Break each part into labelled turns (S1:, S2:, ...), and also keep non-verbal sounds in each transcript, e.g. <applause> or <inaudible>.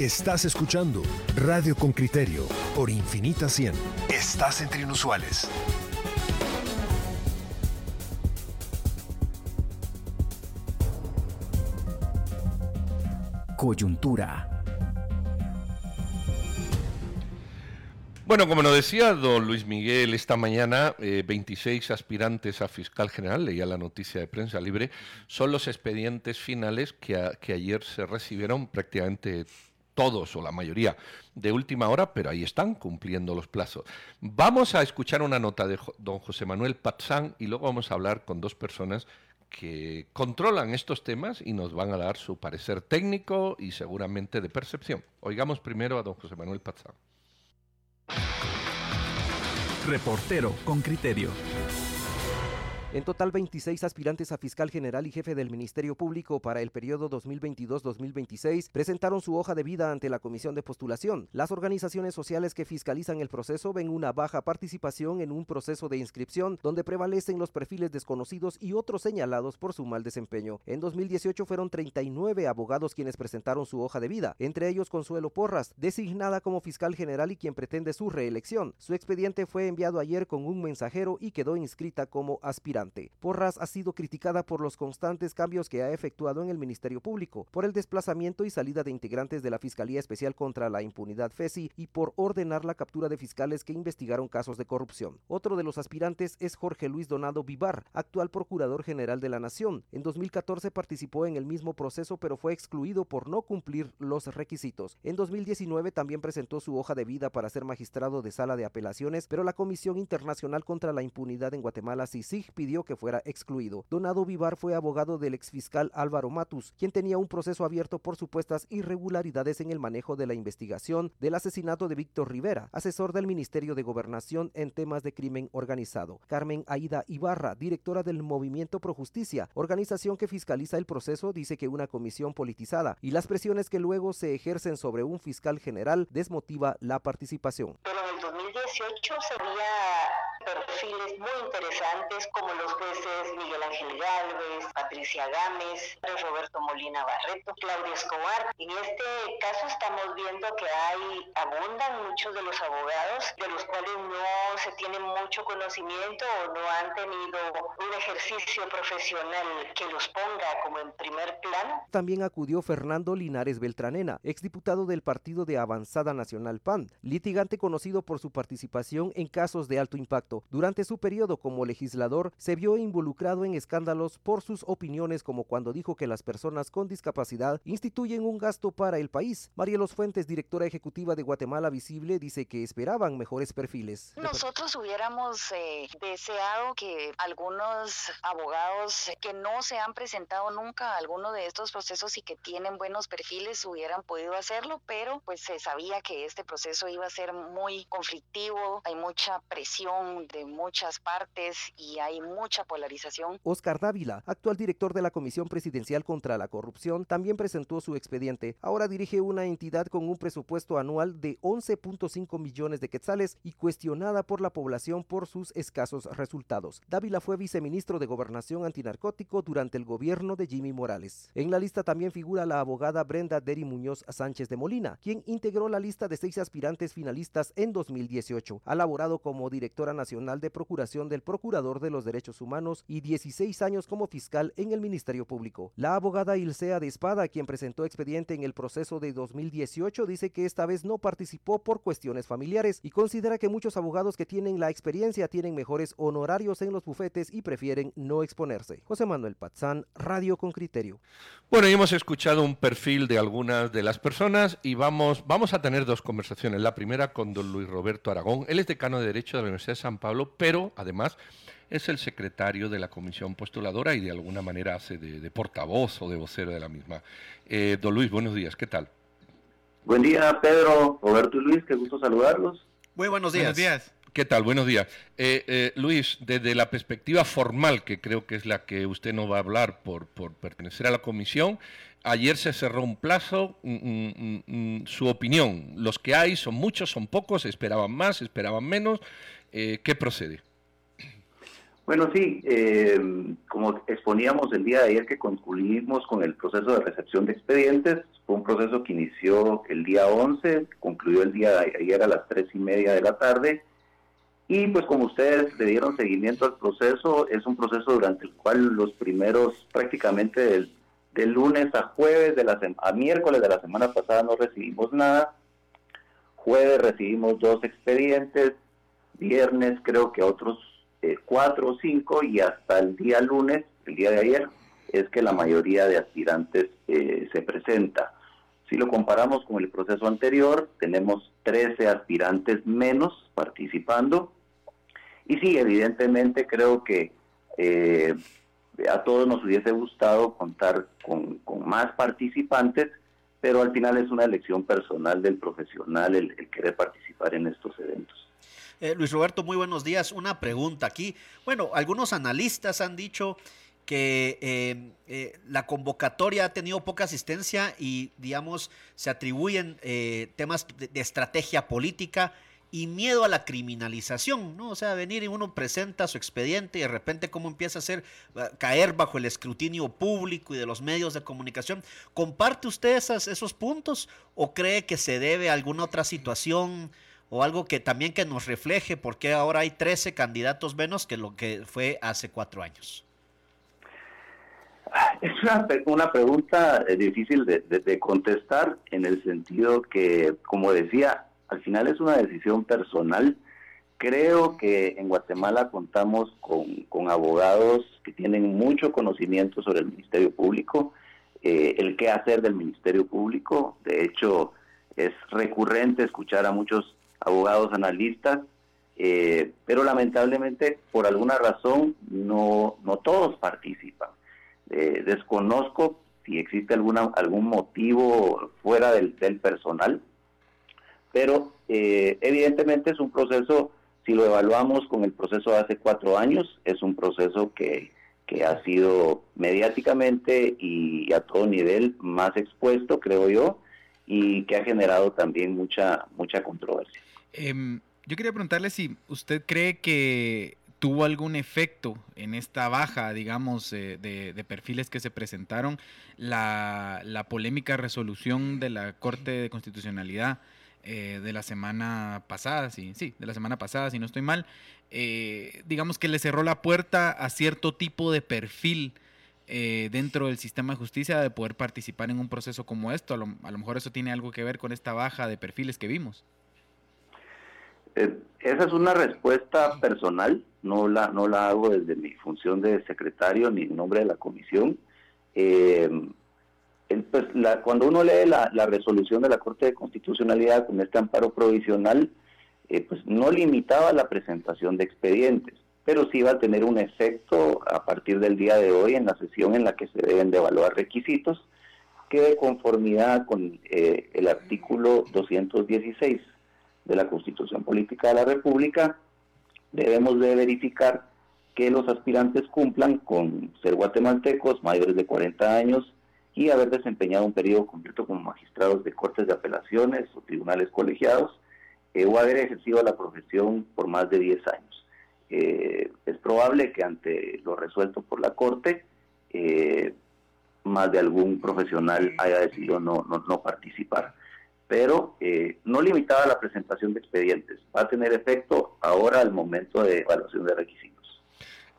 S1: Estás escuchando Radio con Criterio por Infinita 100. Estás entre inusuales.
S2: Coyuntura.
S3: Bueno, como nos decía don Luis Miguel esta mañana, 26 eh, aspirantes a fiscal general, leía la noticia de prensa libre, son los expedientes finales que, que ayer se recibieron prácticamente todos o la mayoría de última hora, pero ahí están cumpliendo los plazos. Vamos a escuchar una nota de don José Manuel Patzán y luego vamos a hablar con dos personas que controlan estos temas y nos van a dar su parecer técnico y seguramente de percepción. Oigamos primero a don José Manuel Patzán.
S2: Reportero con criterio.
S4: En total, 26 aspirantes a fiscal general y jefe del Ministerio Público para el periodo 2022-2026 presentaron su hoja de vida ante la Comisión de Postulación. Las organizaciones sociales que fiscalizan el proceso ven una baja participación en un proceso de inscripción donde prevalecen los perfiles desconocidos y otros señalados por su mal desempeño. En 2018 fueron 39 abogados quienes presentaron su hoja de vida, entre ellos Consuelo Porras, designada como fiscal general y quien pretende su reelección. Su expediente fue enviado ayer con un mensajero y quedó inscrita como aspirante. Porras ha sido criticada por los constantes cambios que ha efectuado en el Ministerio Público, por el desplazamiento y salida de integrantes de la Fiscalía Especial contra la Impunidad FESI y por ordenar la captura de fiscales que investigaron casos de corrupción. Otro de los aspirantes es Jorge Luis Donado Vivar, actual Procurador General de la Nación. En 2014 participó en el mismo proceso pero fue excluido por no cumplir los requisitos. En 2019 también presentó su hoja de vida para ser magistrado de sala de apelaciones, pero la Comisión Internacional contra la Impunidad en Guatemala, CICIG, pidió que fuera excluido. Donado Vivar fue abogado del exfiscal Álvaro Matus, quien tenía un proceso abierto por supuestas irregularidades en el manejo de la investigación del asesinato de Víctor Rivera, asesor del Ministerio de Gobernación en temas de crimen organizado. Carmen Aida Ibarra, directora del Movimiento Pro Justicia, organización que fiscaliza el proceso, dice que una comisión politizada y las presiones que luego se ejercen sobre un fiscal general desmotiva la participación.
S5: Pero en el 2018 sería perfiles muy interesantes como los jueces Miguel Ángel Galvez, Patricia Gámez, Roberto Molina Barreto, Claudia Escobar. En este caso estamos viendo que hay, abundan muchos de los abogados de los cuales no se tiene mucho conocimiento o no han tenido un ejercicio profesional que los ponga como en primer plano.
S4: También acudió Fernando Linares Beltranena, exdiputado del Partido de Avanzada Nacional PAN, litigante conocido por su participación en casos de alto impacto. Durante su periodo como legislador, se vio involucrado en escándalos por sus opiniones como cuando dijo que las personas con discapacidad instituyen un gasto para el país. Marielos Fuentes, directora ejecutiva de Guatemala Visible, dice que esperaban mejores perfiles.
S6: Nosotros hubiéramos eh, deseado que algunos abogados que no se han presentado nunca a alguno de estos procesos y que tienen buenos perfiles hubieran podido hacerlo, pero pues se sabía que este proceso iba a ser muy conflictivo, hay mucha presión de muchas partes y hay mucha polarización.
S4: Oscar Dávila, actual director de la Comisión Presidencial contra la Corrupción, también presentó su expediente. Ahora dirige una entidad con un presupuesto anual de 11.5 millones de quetzales y cuestionada por la población por sus escasos resultados. Dávila fue viceministro de Gobernación Antinarcótico durante el gobierno de Jimmy Morales. En la lista también figura la abogada Brenda Deri Muñoz Sánchez de Molina, quien integró la lista de seis aspirantes finalistas en 2018. Ha laborado como directora nacional de Procuración del Procurador de los Derechos Humanos y 16 años como fiscal en el Ministerio Público. La abogada Ilsea de Espada, quien presentó expediente en el proceso de 2018, dice que esta vez no participó por cuestiones familiares y considera que muchos abogados que tienen la experiencia tienen mejores honorarios en los bufetes y prefieren no exponerse. José Manuel Patzán, Radio con Criterio.
S3: Bueno, hemos escuchado un perfil de algunas de las personas y vamos, vamos a tener dos conversaciones. La primera con don Luis Roberto Aragón. Él es decano de Derecho de la Universidad de San Pablo, pero además es el secretario de la comisión postuladora y de alguna manera hace de, portavoz o de vocero de la misma. Eh, don Luis, buenos días, ¿qué tal?
S7: Buen día, Pedro, Roberto y Luis, qué gusto saludarlos.
S8: Muy buenos días. Buenos días.
S3: ¿Qué tal? Buenos días. Eh, eh, Luis, desde la perspectiva formal, que creo que es la que usted nos va a hablar por, por pertenecer a la comisión, ayer se cerró un plazo. Mm, mm, mm, su opinión, los que hay son muchos, son pocos, esperaban más, esperaban menos. ¿Qué procede?
S7: Bueno, sí, eh, como exponíamos el día de ayer que concluimos con el proceso de recepción de expedientes, fue un proceso que inició el día 11, concluyó el día de ayer a las tres y media de la tarde. Y pues como ustedes le dieron seguimiento al proceso, es un proceso durante el cual los primeros prácticamente del, lunes a jueves, de la a miércoles de la semana pasada no recibimos nada. Jueves recibimos dos expedientes, viernes creo que otros eh, cuatro o cinco y hasta el día lunes, el día de ayer, es que la mayoría de aspirantes eh, se presenta. Si lo comparamos con el proceso anterior, tenemos 13 aspirantes menos participando. Y sí, evidentemente creo que eh, a todos nos hubiese gustado contar con, más participantes, pero al final es una elección personal del profesional el, querer participar en estos eventos.
S8: Eh, Luis Roberto, muy buenos días. Una pregunta aquí. Bueno, algunos analistas han dicho que eh, eh, la convocatoria ha tenido poca asistencia y, digamos, se atribuyen eh, temas de, estrategia política y miedo a la criminalización, ¿no? O sea, venir y uno presenta su expediente y de repente cómo empieza a ser, caer bajo el escrutinio público y de los medios de comunicación. ¿Comparte usted esos puntos o cree que se debe a alguna otra situación o algo que también que nos refleje por qué ahora hay 13 candidatos menos que lo que fue hace cuatro años?
S7: Es una, pregunta eh, difícil de, contestar en el sentido que, como decía, al final es una decisión personal. Creo que en Guatemala contamos con, abogados que tienen mucho conocimiento sobre el Ministerio Público, eh, el qué hacer del Ministerio Público. De hecho, es recurrente escuchar a muchos abogados analistas, eh, pero lamentablemente por alguna razón no, no todos participan. Eh, desconozco si existe alguna, algún motivo fuera del, personal, pero eh, evidentemente es un proceso, si lo evaluamos con el proceso de hace cuatro años, es un proceso que, que ha sido mediáticamente y a todo nivel más expuesto, creo yo, y que ha generado también mucha, mucha controversia.
S9: Em, yo quería preguntarle si usted cree que tuvo algún efecto en esta baja, digamos, eh, de, perfiles que se presentaron la, polémica resolución de la Corte de Constitucionalidad eh, de la semana pasada, sí, sí, de la semana pasada, si no estoy mal, eh, digamos que le cerró la puerta a cierto tipo de perfil dentro del sistema de justicia de poder participar en un proceso como esto. a lo mejor eso tiene algo que ver con esta baja de perfiles que vimos.
S7: Eh, esa es una respuesta personal, no la, no la hago desde mi función de secretario ni en nombre de la comisión. Eh, pues, cuando uno lee la, resolución de la Corte de Constitucionalidad con este amparo provisional, eh, pues no limitaba la presentación de expedientes, pero sí va a tener un efecto a partir del día de hoy en la sesión en la que se deben de evaluar requisitos que de conformidad con el artículo 216 de la Constitución Política de la República, debemos de verificar que los aspirantes cumplan con ser guatemaltecos mayores de 40 años y haber desempeñado un periodo completo como magistrados de cortes de apelaciones o tribunales colegiados eh, o haber ejercido la profesión por más de 10 años. Eh, es probable que ante lo resuelto por la Corte, eh, más de algún profesional haya decidido no, no, no participar pero eh, no limitaba la presentación de expedientes. Va a tener efecto ahora al momento de evaluación de requisitos.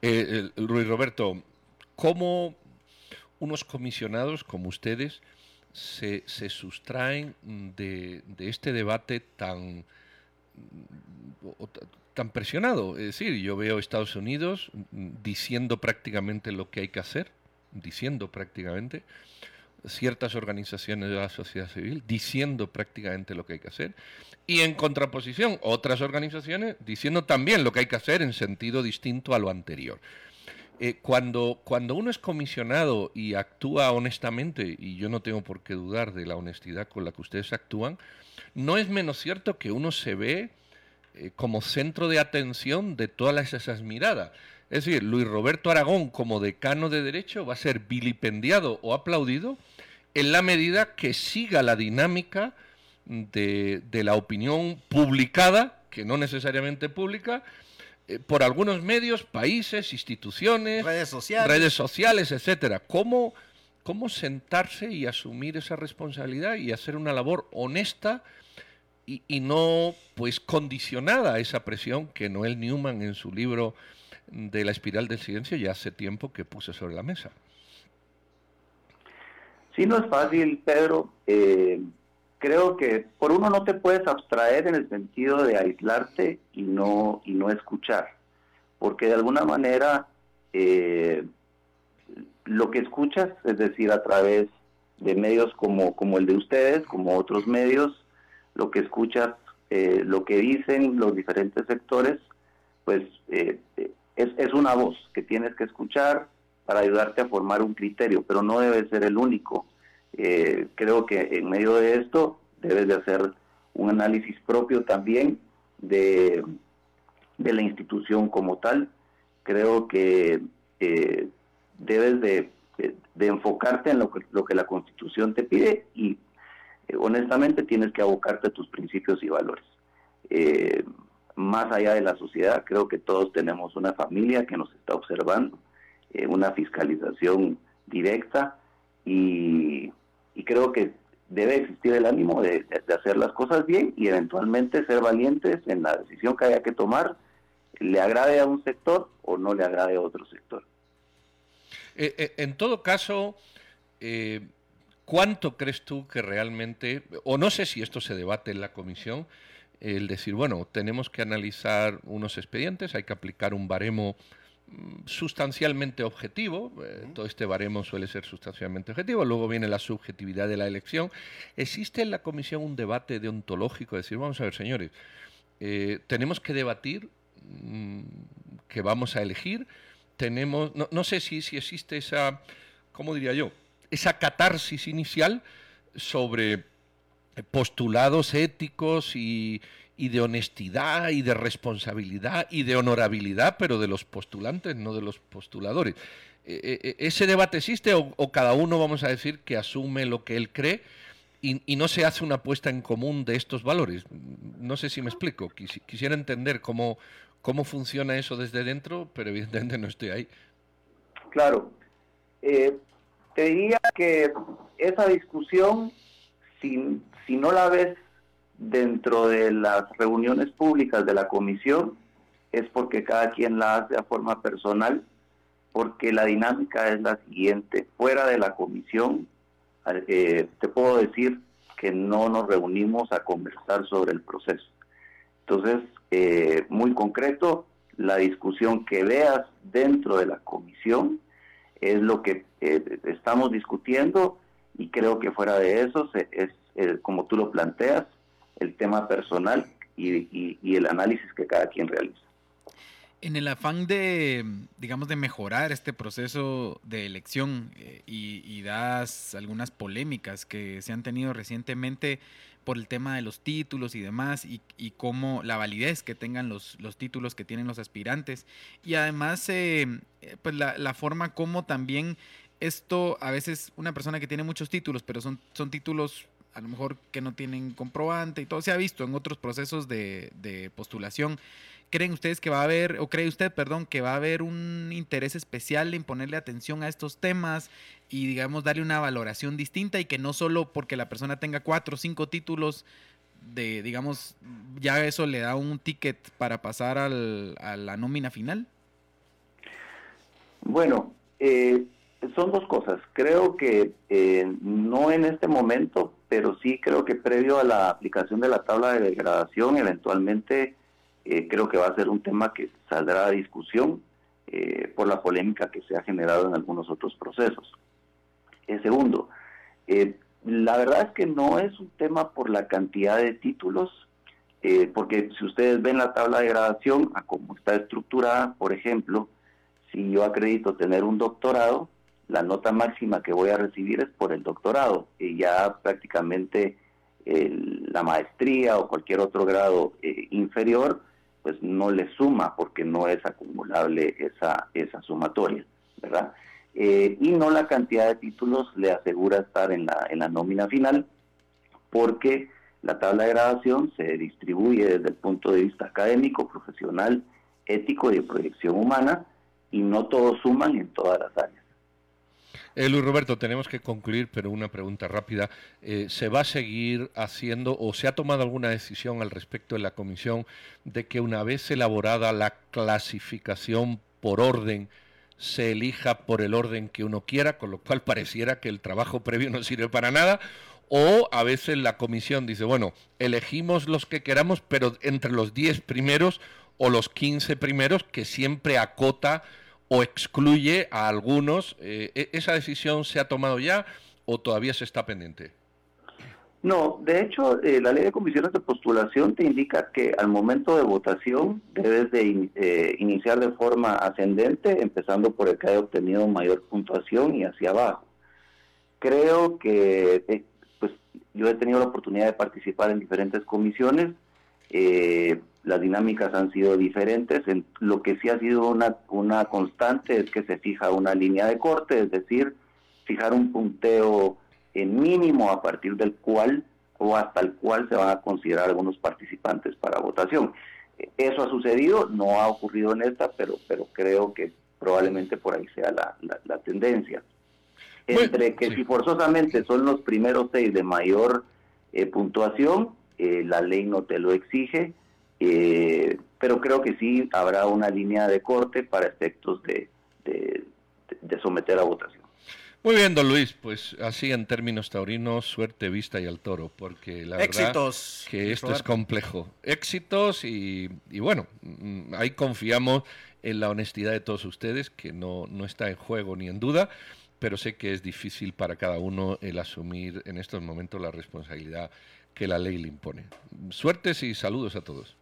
S3: Eh, Luis Roberto, ¿cómo unos comisionados como ustedes se, sustraen de, este debate tan, tan presionado? Es decir, yo veo a Estados Unidos diciendo prácticamente lo que hay que hacer, diciendo prácticamente, ciertas organizaciones de la sociedad civil diciendo prácticamente lo que hay que hacer y en contraposición otras organizaciones diciendo también lo que hay que hacer en sentido distinto a lo anterior. Eh, cuando, cuando uno es comisionado y actúa honestamente, y yo no tengo por qué dudar de la honestidad con la que ustedes actúan, no es menos cierto que uno se ve eh, como centro de atención de todas esas miradas. Es decir, Luis Roberto Aragón como decano de Derecho va a ser vilipendiado o aplaudido en la medida que siga la dinámica de, la opinión publicada, que no necesariamente pública, eh, por algunos medios, países, instituciones,
S8: redes sociales,
S3: redes sociales etcétera. ¿Cómo, cómo sentarse y asumir esa responsabilidad y hacer una labor honesta y, no pues condicionada a esa presión que Noel Newman en su libro de la espiral del silencio ya hace tiempo que puse sobre la mesa.
S7: Sí, no es fácil, Pedro. Eh, creo que por uno no te puedes abstraer en el sentido de aislarte y no, y no escuchar, porque de alguna manera eh, lo que escuchas, es decir, a través de medios como, como el de ustedes, como otros medios, lo que escuchas, eh, lo que dicen los diferentes sectores, pues eh, es, es una voz que tienes que escuchar para ayudarte a formar un criterio, pero no debe ser el único. Eh, creo que en medio de esto debes de hacer un análisis propio también de, de la institución como tal. Creo que debes de, enfocarte en lo que, lo que la Constitución te pide y eh, honestamente tienes que abocarte a tus principios y valores. Eh, más allá de la sociedad, creo que todos tenemos una familia que nos está observando, eh, una fiscalización directa y, creo que debe existir el ánimo de, hacer las cosas bien y eventualmente ser valientes en la decisión que haya que tomar, le agrade a un sector o no le agrade a otro sector.
S3: en todo caso, ¿Cuánto crees tú que realmente, o no sé si esto se debate en la comisión, el decir, bueno, tenemos que analizar unos expedientes, hay que aplicar un baremo mm, sustancialmente objetivo, eh, todo este baremo suele ser sustancialmente objetivo, luego viene la subjetividad de la elección. ¿Existe en la comisión un debate deontológico? decir, vamos a ver, señores, eh, tenemos que debatir mm, que vamos a elegir, tenemos, no, no sé si, si existe esa, ¿cómo diría yo? esa catarsis inicial sobre postulados éticos y, de honestidad y de responsabilidad y de honorabilidad, pero de los postulantes, no de los postuladores. E, e, e, ¿Ese debate existe o, cada uno, vamos a decir, que asume lo que él cree y, no se hace una apuesta en común de estos valores? No sé si me explico. quisiera entender cómo, cómo funciona eso desde dentro, pero evidentemente no estoy ahí.
S7: Claro. Eh, te diría que esa discusión, si, no la ves dentro de las reuniones públicas de la comisión, es porque cada quien la hace a forma personal, porque la dinámica es la siguiente. Fuera de la comisión, eh, te puedo decir que no nos reunimos a conversar sobre el proceso. Entonces, eh, muy concreto, la discusión que veas dentro de la comisión es lo que eh, estamos discutiendo y creo que fuera de eso es, eh, como tú lo planteas, el tema personal y, el análisis que cada quien realiza.
S9: En el afán de, digamos, de mejorar este proceso de elección eh, y, y das algunas polémicas que se han tenido recientemente, por el tema de los títulos y demás y, y cómo la validez que tengan los, los, títulos que tienen los aspirantes y además eh, eh, pues la, la, forma como también esto a veces una persona que tiene muchos títulos pero son, son títulos a lo mejor que no tienen comprobante y todo se ha visto en otros procesos de, de postulación ¿Creen ustedes que va a haber, o cree usted, perdón, que va a haber un interés especial en ponerle atención a estos temas y, digamos, darle una valoración distinta y que no solo porque la persona tenga cuatro o cinco títulos de, digamos, ya eso le da un ticket para pasar al, a la nómina final?
S7: Bueno, eh, son dos cosas. Creo que eh, no en este momento, pero sí creo que previo a la aplicación de la tabla de degradación, eventualmente eh, creo que va a ser un tema que saldrá a discusión eh, por la polémica que se ha generado en algunos otros procesos. Eh, segundo, la verdad es que no es un tema por la cantidad de títulos, porque si ustedes ven la tabla de gradación, a cómo está estructurada, por ejemplo, si yo acredito tener un doctorado, la nota máxima que voy a recibir es por el doctorado y ya prácticamente la maestría o cualquier otro grado inferior pues no le suma porque no es acumulable esa, esa sumatoria, ¿verdad? Eh, y no la cantidad de títulos le asegura estar en la, en la nómina final porque la tabla de graduación se distribuye desde el punto de vista académico, profesional, ético y de proyección humana y no todos suman en todas las áreas.
S3: Eh, Luis Roberto, tenemos que concluir, pero una pregunta rápida. Eh, ¿Se va a seguir haciendo o se ha tomado alguna decisión al respecto en la comisión de que una vez elaborada la clasificación por orden, se elija por el orden que uno quiera, con lo cual pareciera que el trabajo previo no sirve para nada? O a veces la comisión dice, bueno, elegimos los que queramos, pero entre los 10 primeros o los 15 primeros, que siempre acota o excluye a algunos. Eh, ¿e-, ¿Esa decisión se ha tomado ya o todavía se está pendiente?
S7: No, de hecho, eh, la ley de comisiones de postulación te indica que al momento de votación debes de eh, iniciar de forma ascendente, empezando por el que haya obtenido mayor puntuación y hacia abajo. Creo que pues yo he tenido la oportunidad de participar en diferentes comisiones. Eh, las dinámicas han sido diferentes. En, lo que sí ha sido una, una constante es que se fija una línea de corte, es decir, fijar un punteo en mínimo a partir del cual o hasta el cual se van a considerar algunos participantes para votación. Eso ha sucedido, no ha ocurrido en esta, pero, pero creo que probablemente por ahí sea la, la, tendencia. Entre que si forzosamente son los primeros seis de mayor eh, puntuación, eh, la ley no te lo exige, eh, pero creo que sí habrá una línea de corte para efectos de, someter a votación.
S3: Muy bien, don Luis, pues así en términos taurinos, suerte, vista y al toro, porque la verdad que esto es complejo. Éxitos y, bueno, mm, ahí confiamos en la honestidad de todos ustedes, que no, no está en juego ni en duda, pero sé que es difícil para cada uno el asumir en estos momentos la responsabilidad que la ley le impone. Suertes y saludos a todos.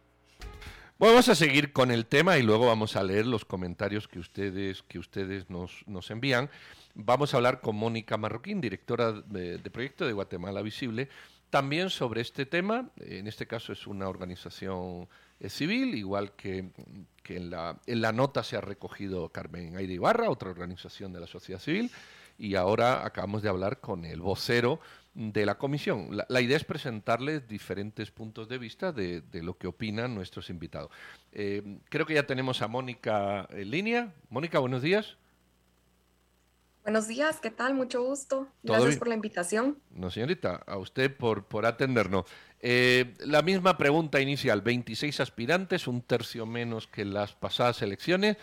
S3: Vamos a seguir con el tema y luego vamos a leer los comentarios que ustedes, que ustedes nos, nos envían. Vamos a hablar con Mónica Marroquín, directora de, proyecto de Guatemala Visible, también sobre este tema. En este caso es una organización eh, civil, igual que, que en, la, en la nota se ha recogido Carmen Aire Ibarra, otra organización de la sociedad civil, y ahora acabamos de hablar con el vocero de la comisión. La, idea es presentarles diferentes puntos de vista de, lo que opinan nuestros invitados. Eh, creo que ya tenemos a Mónica en línea. Mónica, buenos días.
S10: Buenos días, ¿qué tal? Mucho gusto. Gracias por la invitación.
S3: No, señorita, a usted por, por atendernos. Eh, la misma pregunta inicial, 26 aspirantes, un tercio menos que las pasadas elecciones.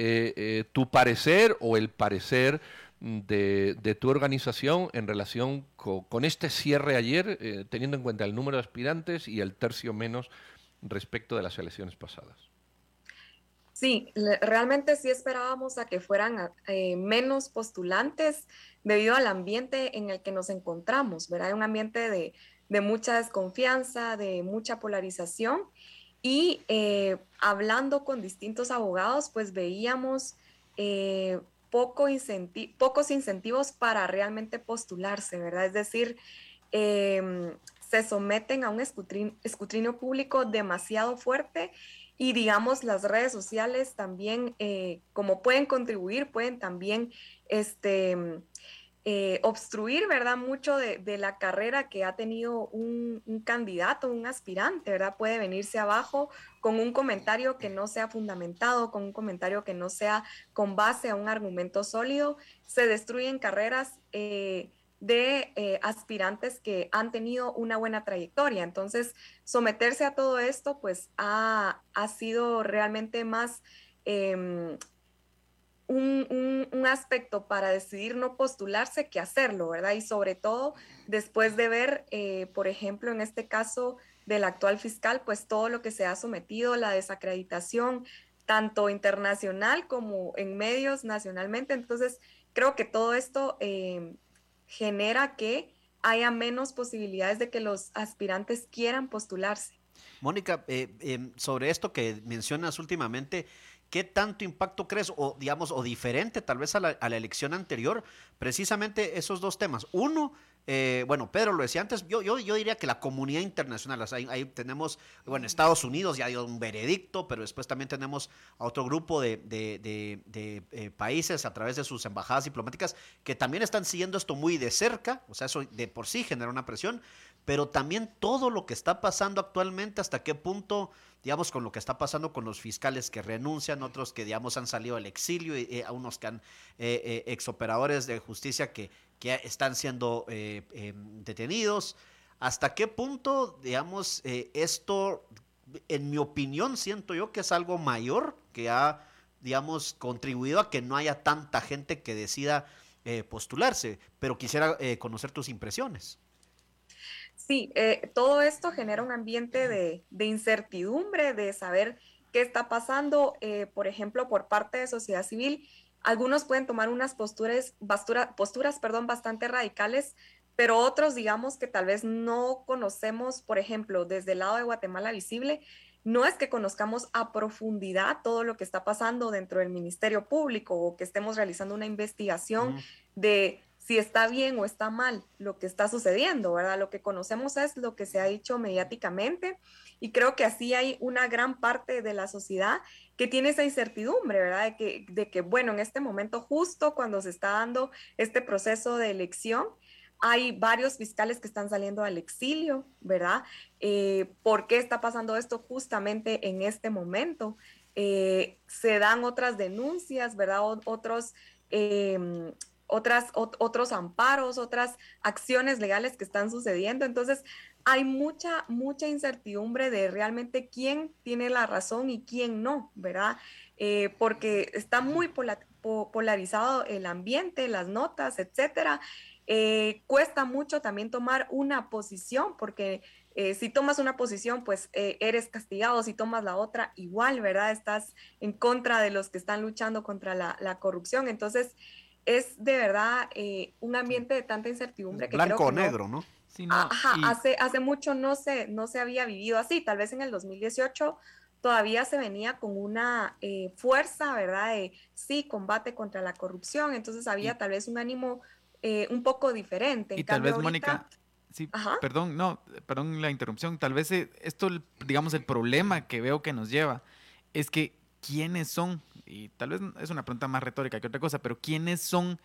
S3: Eh, ¿Tu parecer o el parecer de, tu organización en relación con, este cierre ayer, eh, teniendo en cuenta el número de aspirantes y el tercio menos respecto de las elecciones pasadas.
S10: Sí, realmente sí esperábamos a que fueran eh, menos postulantes debido al ambiente en el que nos encontramos, ¿verdad? Un ambiente de, mucha desconfianza, de mucha polarización y eh, hablando con distintos abogados, pues veíamos poco pocos incentivos para realmente postularse, ¿verdad? Es decir, em, se someten a un escrutinio, público demasiado fuerte y digamos las redes sociales también, eh, como pueden contribuir, pueden también este, eh, obstruir, ¿verdad? Mucho de, la carrera que ha tenido un, candidato, un aspirante, ¿verdad? Puede venirse abajo con un comentario que no sea fundamentado, con un comentario que no sea con base a un argumento sólido. Se destruyen carreras eh, de eh, aspirantes que han tenido una buena trayectoria. Entonces, someterse a todo esto, pues ha, ha sido realmente más em, un, aspecto para decidir no postularse que hacerlo, ¿verdad? Y sobre todo después de ver, eh, por ejemplo, en este caso del actual fiscal, pues todo lo que se ha sometido, la desacreditación, tanto internacional como en medios nacionalmente. Entonces, creo que todo esto eh, genera que haya menos posibilidades de que los aspirantes quieran postularse.
S8: Mónica, eh, em, sobre esto que mencionas últimamente, ¿Qué tanto impacto crees, o digamos, o diferente tal vez a la, elección anterior, precisamente esos dos temas? Uno, eh, bueno, Pedro lo decía antes, yo, yo, yo diría que la comunidad internacional, ahí, tenemos, bueno, Estados Unidos ya dio un veredicto, pero después también tenemos a otro grupo de, eh, países a través de sus embajadas diplomáticas que también están siguiendo esto muy de cerca, o sea, eso de por sí genera una presión, pero también todo lo que está pasando actualmente, hasta qué punto digamos, con lo que está pasando con los fiscales que renuncian, otros que, digamos, han salido al exilio, y, eh, a unos que han, exoperadores de justicia que, que están siendo em, detenidos. ¿Hasta qué punto, digamos, esto, en mi opinión, siento yo que es algo mayor que ha, digamos, contribuido a que no haya tanta gente que decida postularse? Pero quisiera conocer tus impresiones.
S10: Sí, eh, todo esto genera un ambiente de, incertidumbre, de saber qué está pasando, eh, por ejemplo, por parte de sociedad civil. Algunos pueden tomar unas posturas, posturas perdón, bastante radicales, pero otros, digamos, que tal vez no conocemos, por ejemplo, desde el lado de Guatemala Visible, no es que conozcamos a profundidad todo lo que está pasando dentro del Ministerio Público o que estemos realizando una investigación de si está bien o está mal lo que está sucediendo, ¿verdad? Lo que conocemos es lo que se ha dicho mediáticamente y creo que así hay una gran parte de la sociedad que tiene esa incertidumbre, ¿verdad? De que, de que bueno, en este momento, justo cuando se está dando este proceso de elección, hay varios fiscales que están saliendo al exilio, ¿verdad? Eh, ¿Por qué está pasando esto justamente en este momento? Eh, se dan otras denuncias, ¿verdad? otros em, otras, otros amparos, otras acciones legales que están sucediendo. Entonces, hay mucha, mucha incertidumbre de realmente quién tiene la razón y quién no, ¿verdad? Eh, porque está muy polarizado el ambiente, las notas, etcétera. Eh, cuesta mucho también tomar una posición porque eh, si tomas una posición, pues eres castigado, si tomas la otra, igual, ¿verdad? Estás en contra de los que están luchando contra la, la corrupción. Entonces, es de verdad eh, un ambiente de tanta incertidumbre que
S8: Blanco o negro, ¿no?
S10: Ajá, hace, hace mucho no se, no se había vivido así, tal vez en el 2018 todavía se venía con una eh, fuerza, ¿verdad? De sí, combate contra la corrupción, entonces había tal vez un ánimo eh, un poco diferente.
S9: y tal vez, Mónica, sí, perdón, no, perdón la interrupción, tal vez esto, digamos, el problema que veo que nos lleva es que quiénes son y tal vez es una pregunta más retórica que otra cosa, pero ¿quiénes son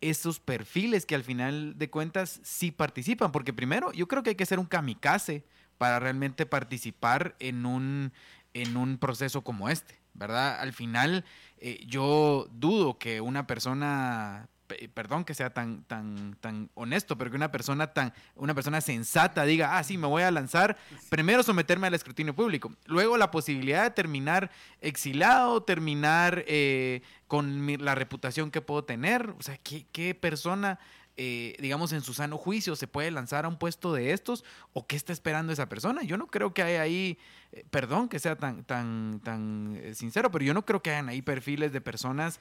S9: esos perfiles que al final de cuentas sí participan? Porque primero, yo creo que hay que ser un kamikaze para realmente participar en un, en un proceso como este, ¿verdad? Al final, eh, yo dudo que una persona perdón que sea tan, tan, tan honesto, pero que una persona tan, una persona sensata diga, ah, sí, me voy a lanzar, primero someterme al escrutinio público, luego la posibilidad de terminar exilado, terminar eh, con la reputación que puedo tener, o sea, ¿qué, qué persona eh, digamos, en su sano juicio se puede lanzar a un puesto de estos o qué está esperando esa persona. Yo no creo que haya ahí, eh, perdón que sea tan, tan, tan eh, sincero, pero yo no creo que hayan ahí perfiles de personas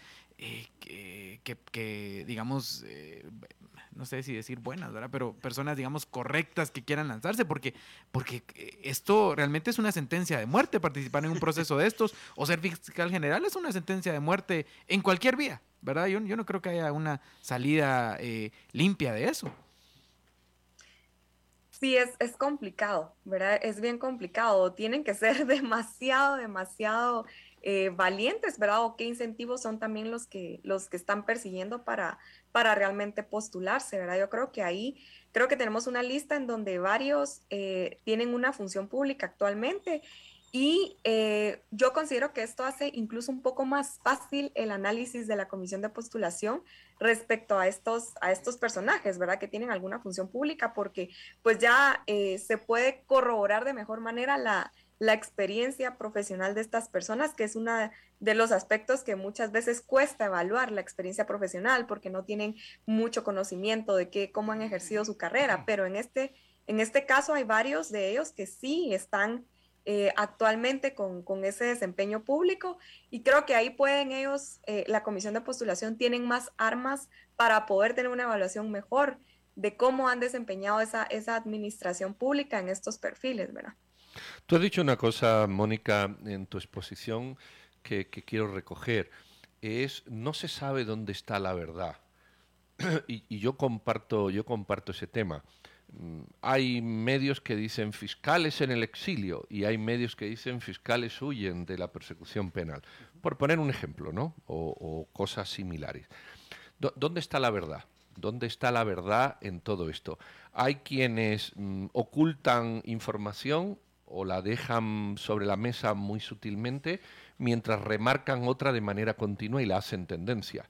S9: que, que, digamos, no sé si decir buenas, ¿verdad? Pero personas, digamos, correctas que quieran lanzarse, porque, porque esto realmente es una sentencia de muerte, participar en un proceso de estos, o ser fiscal general es una sentencia de muerte en cualquier vía, ¿verdad? Yo, no creo que haya una salida eh, limpia de eso.
S10: Sí, es, es complicado, ¿verdad? Es bien complicado. Tienen que ser <laughs> demasiado, demasiado eh, valientes, ¿verdad? O qué incentivos son también los que, los que están persiguiendo para, para realmente postularse, ¿verdad? Yo creo que ahí, creo que tenemos una lista en donde varios eh, tienen una función pública actualmente y eh, yo considero que esto hace incluso un poco más fácil el análisis de la comisión de postulación respecto a estos, a estos personajes, ¿verdad? Que tienen alguna función pública, porque pues ya se puede corroborar de mejor manera la, la experiencia profesional de estas personas, que es uno de los aspectos que muchas veces cuesta evaluar la experiencia profesional porque no tienen mucho conocimiento de qué, cómo han ejercido su carrera, pero en este, en este caso hay varios de ellos que sí están eh, actualmente con, ese desempeño público y creo que ahí pueden ellos, eh, la comisión de postulación tienen más armas para poder tener una evaluación mejor de cómo han desempeñado esa, administración pública en estos perfiles, ¿verdad?
S3: Tú has dicho una cosa, Mónica, en tu exposición que, quiero recoger. Es, no se sabe dónde está la verdad. <clears throat> y, yo comparto, yo comparto ese tema. Hay medios que dicen fiscales en el exilio y hay medios que dicen fiscales huyen de la persecución penal. Por poner un ejemplo, ¿no? O, cosas similares. ¿Dónde está la verdad? ¿Dónde está la verdad en todo esto? Hay quienes mm, ocultan información o la dejan sobre la mesa muy sutilmente, mientras remarcan otra de manera continua y la hacen tendencia.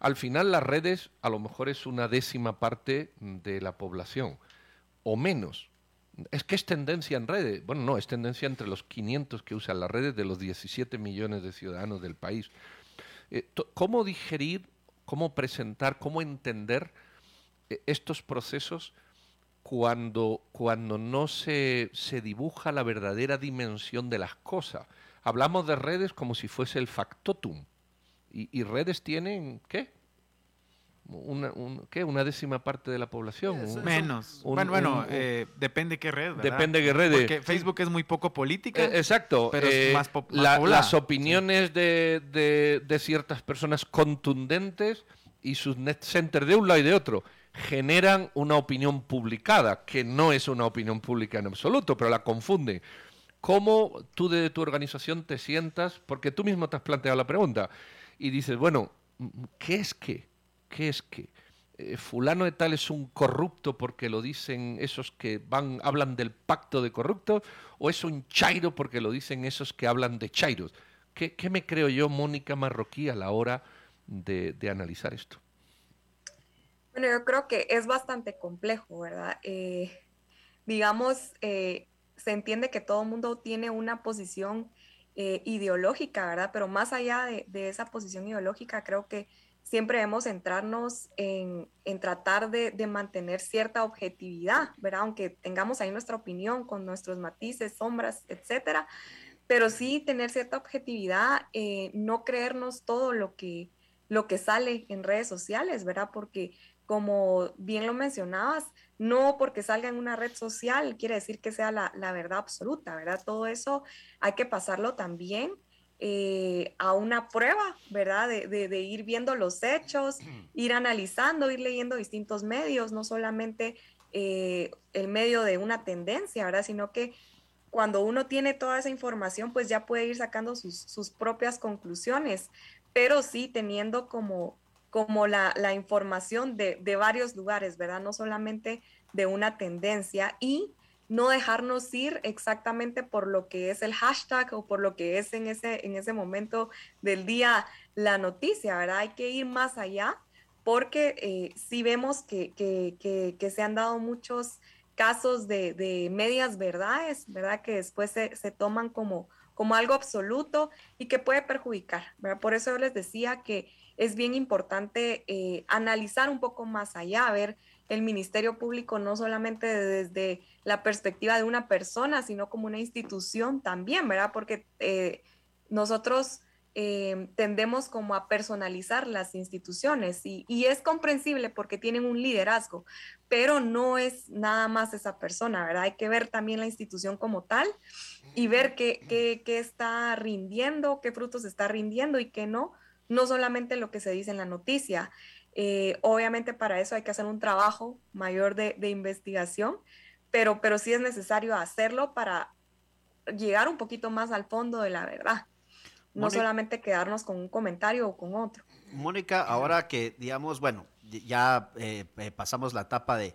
S3: Al final las redes a lo mejor es una décima parte de la población, o menos. Es que es tendencia en redes. Bueno, no, es tendencia entre los 500 que usan las redes de los 17 millones de ciudadanos del país. Eh, ¿Cómo digerir, cómo presentar, cómo entender eh, estos procesos cuando, cuando no se, se dibuja la verdadera dimensión de las cosas? Hablamos de redes como si fuese el factotum. Y, redes tienen, ¿qué? Una, ¿qué? una décima parte de la población.
S9: Menos. bueno, bueno eh, depende qué red.
S3: Depende qué red.
S9: Porque Facebook es muy poco política.
S3: Eh, exacto. Pero es eh, más, Las opiniones de, de, de, ciertas personas contundentes y sus net centers de un lado y de otro generan una opinión publicada, que no es una opinión pública en absoluto, pero la confunden cómo tú de tu organización te sientas, porque tú mismo te has planteado la pregunta y dices, bueno, ¿qué es qué? ¿Qué es qué? Eh, fulano de tal es un corrupto porque lo dicen esos que van hablan del pacto de corruptos o es un chairo porque lo dicen esos que hablan de chairos. ¿Qué, me creo yo, Mónica Marroquí, a la hora de, analizar esto?
S10: Bueno, yo creo que es bastante complejo, ¿verdad? Eh, digamos, eh, se entiende que todo el mundo tiene una posición ideológica, ¿verdad? Pero más allá de, esa posición ideológica, creo que siempre debemos centrarnos en, tratar de, mantener cierta objetividad, ¿verdad? Aunque tengamos ahí nuestra opinión con nuestros matices, sombras, etcétera, pero sí tener cierta objetividad, eh, no creernos todo lo que, lo que sale en redes sociales, ¿verdad? Porque como bien lo mencionabas, no porque salga en una red social quiere decir que sea la, verdad absoluta, ¿verdad? Todo eso hay que pasarlo también eh, a una prueba, ¿verdad? De, ir viendo los hechos, ir analizando, ir leyendo distintos medios, no solamente eh, el medio de una tendencia, ¿verdad? Sino que cuando uno tiene toda esa información, pues ya puede ir sacando sus, sus propias conclusiones, pero sí teniendo como, como la, información de, varios lugares, ¿verdad? No solamente de una tendencia y no dejarnos ir exactamente por lo que es el hashtag o por lo que es en ese, en ese momento del día la noticia, ¿verdad? Hay que ir más allá porque eh, sí vemos que, se han dado muchos casos de, medias verdades, ¿verdad? Que después se, se, toman como, como algo absoluto y que puede perjudicar, ¿verdad? Por eso yo les decía que es bien importante eh, analizar un poco más allá, ver el Ministerio Público no solamente desde la perspectiva de una persona, sino como una institución también, ¿verdad? Porque eh, nosotros eh, tendemos como a personalizar las instituciones y, es comprensible porque tienen un liderazgo, pero no es nada más esa persona, ¿verdad? Hay que ver también la institución como tal y ver qué, qué, qué está rindiendo, qué frutos está rindiendo y qué no no solamente lo que se dice en la noticia. Eh, obviamente para eso hay que hacer un trabajo mayor de, investigación, pero, pero sí es necesario hacerlo para llegar un poquito más al fondo de la verdad, no solamente quedarnos con un comentario o con otro.
S8: Mónica, ahora que digamos, bueno, ya eh, eh, pasamos la etapa de,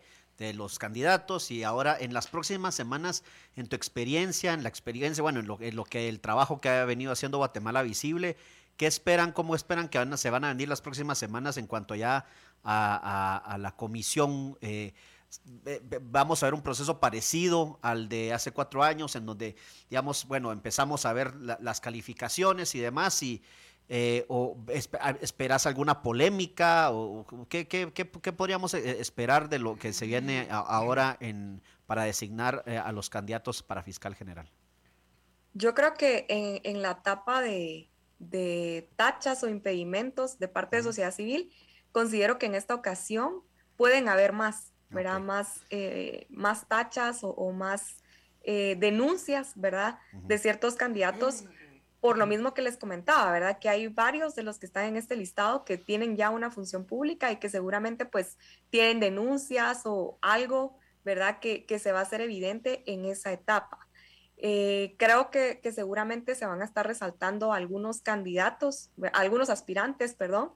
S8: los candidatos y ahora en las próximas semanas, en tu experiencia, en la experiencia, bueno, en lo, en lo que el trabajo que ha venido haciendo Guatemala Visible, ¿Qué esperan? ¿Cómo esperan que se van a venir las próximas semanas en cuanto ya a, la comisión? Eh, vamos a ver un proceso parecido al de hace cuatro años, en donde, digamos, bueno, empezamos a ver las calificaciones y demás, y eh, esperas alguna polémica, o qué, podríamos eh, esperar de lo que se viene ahora en, para designar a los candidatos para fiscal general.
S10: Yo creo que en la etapa de, de tachas o impedimentos de parte de sociedad civil, considero que en esta ocasión pueden haber más, ¿verdad? Más, eh, más tachas o, más eh, denuncias, ¿verdad? De ciertos candidatos por lo mismo que les comentaba, ¿verdad? Que hay varios de los que están en este listado que tienen ya una función pública y que seguramente pues tienen denuncias o algo, ¿verdad? Que, que se va a hacer evidente en esa etapa. Eh, creo que, que, seguramente se van a estar resaltando algunos candidatos, algunos aspirantes, perdón,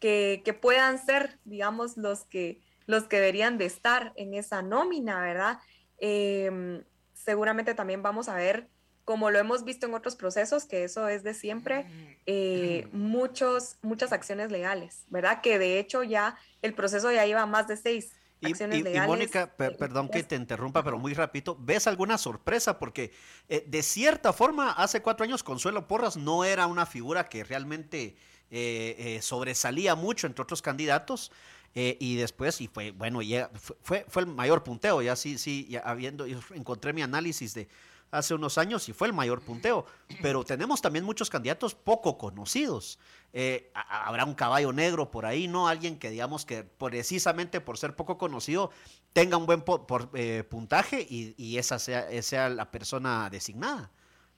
S10: que, que, puedan ser, digamos, los que, los que deberían de estar en esa nómina, ¿verdad? Em, seguramente también vamos a ver como lo hemos visto en otros procesos, que eso es de siempre, eh, muchos, muchas acciones legales, ¿verdad? Que de hecho ya el proceso ya lleva más de seis
S8: y, Mónica, perdón que te interrumpa, pero muy rápido, ¿ves alguna sorpresa? Porque eh, de cierta forma, hace cuatro años Consuelo Porras no era una figura que realmente eh, sobresalía mucho entre otros candidatos. y después, y fue, bueno, ya fue, fue, el mayor punteo, ya sí, sí, ya habiendo, encontré mi análisis de hace unos años y fue el mayor punteo. Pero tenemos también muchos candidatos poco conocidos. Eh, habrá un caballo negro por ahí, ¿no? Alguien que digamos que precisamente por ser poco conocido tenga un buen por, eh, puntaje y, esa sea, sea, la persona designada.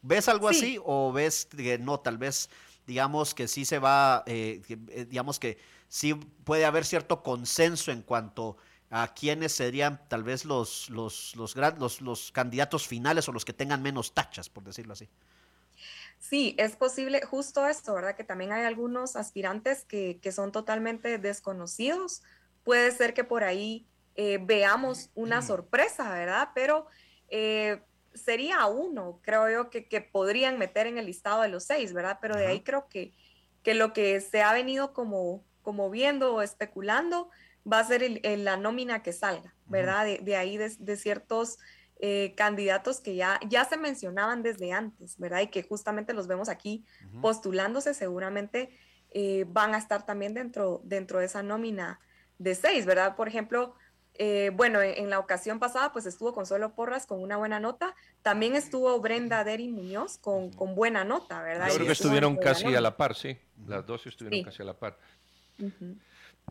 S8: ¿Ves algo así o ves que no, tal vez digamos que sí se va, eh, digamos que sí puede haber cierto consenso en cuanto a quiénes serían tal vez los, los, los, los, los candidatos finales o los que tengan menos tachas, por decirlo así.
S10: Sí, es posible, justo esto, ¿verdad? Que también hay algunos aspirantes que, que son totalmente desconocidos. Puede ser que por ahí eh, veamos una sorpresa, ¿verdad? Pero eh, sería uno, creo yo, que, que, podrían meter en el listado de los seis, ¿verdad? Pero de ahí creo que, que lo que se ha venido como, como viendo o especulando va a ser el, la nómina que salga, ¿verdad? de, ahí de, ciertos eh, candidatos que ya, ya se mencionaban desde antes, ¿verdad? Y que justamente los vemos aquí postulándose, seguramente eh, van a estar también dentro, dentro de esa nómina de seis, ¿verdad? Por ejemplo, eh, bueno, en, la ocasión pasada pues estuvo Consuelo Porras con una buena nota, también estuvo Brenda Deri Muñoz con, con buena nota, ¿verdad?
S3: Yo creo que estuvieron casi a la par, sí, las dos estuvieron casi a la par.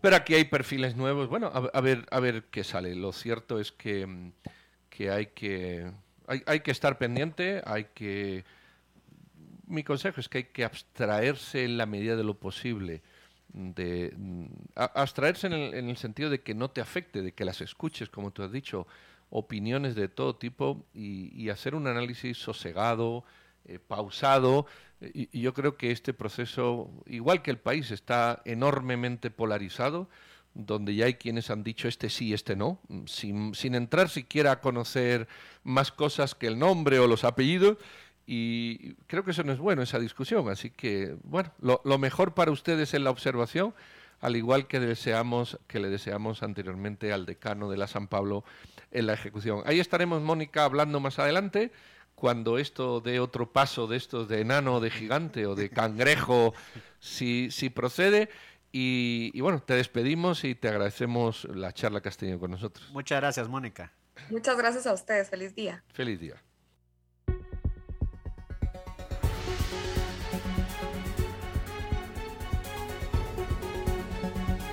S3: Pero aquí hay perfiles nuevos. Bueno, a, ver, a ver qué sale. Lo cierto es que, mm, que hay que hay, que estar pendiente, hay que mi consejo es que hay que abstraerse en la medida de lo posible de mm, abstraerse en el, en el, sentido de que no te afecte, de que las escuches, como tú has dicho, opiniones de todo tipo y, hacer un análisis sosegado, eh, pausado, y, yo creo que este proceso, igual que el país, está enormemente polarizado, donde ya hay quienes han dicho este sí, este no, sin, sin entrar siquiera a conocer más cosas que el nombre o los apellidos. Y creo que eso no es bueno, esa discusión. Así que, bueno, lo, mejor para ustedes es la observación, al igual que, deseamos, que le deseamos anteriormente al decano de la San Pablo en la ejecución. Ahí estaremos, Mónica, hablando más adelante cuando esto dé otro paso de estos de enano, de gigante o de cangrejo, si, si procede. Y, y, bueno, te despedimos y te agradecemos la charla que has tenido con nosotros.
S8: Muchas gracias, Mónica.
S10: Muchas gracias a ustedes. Feliz día.
S3: Feliz día.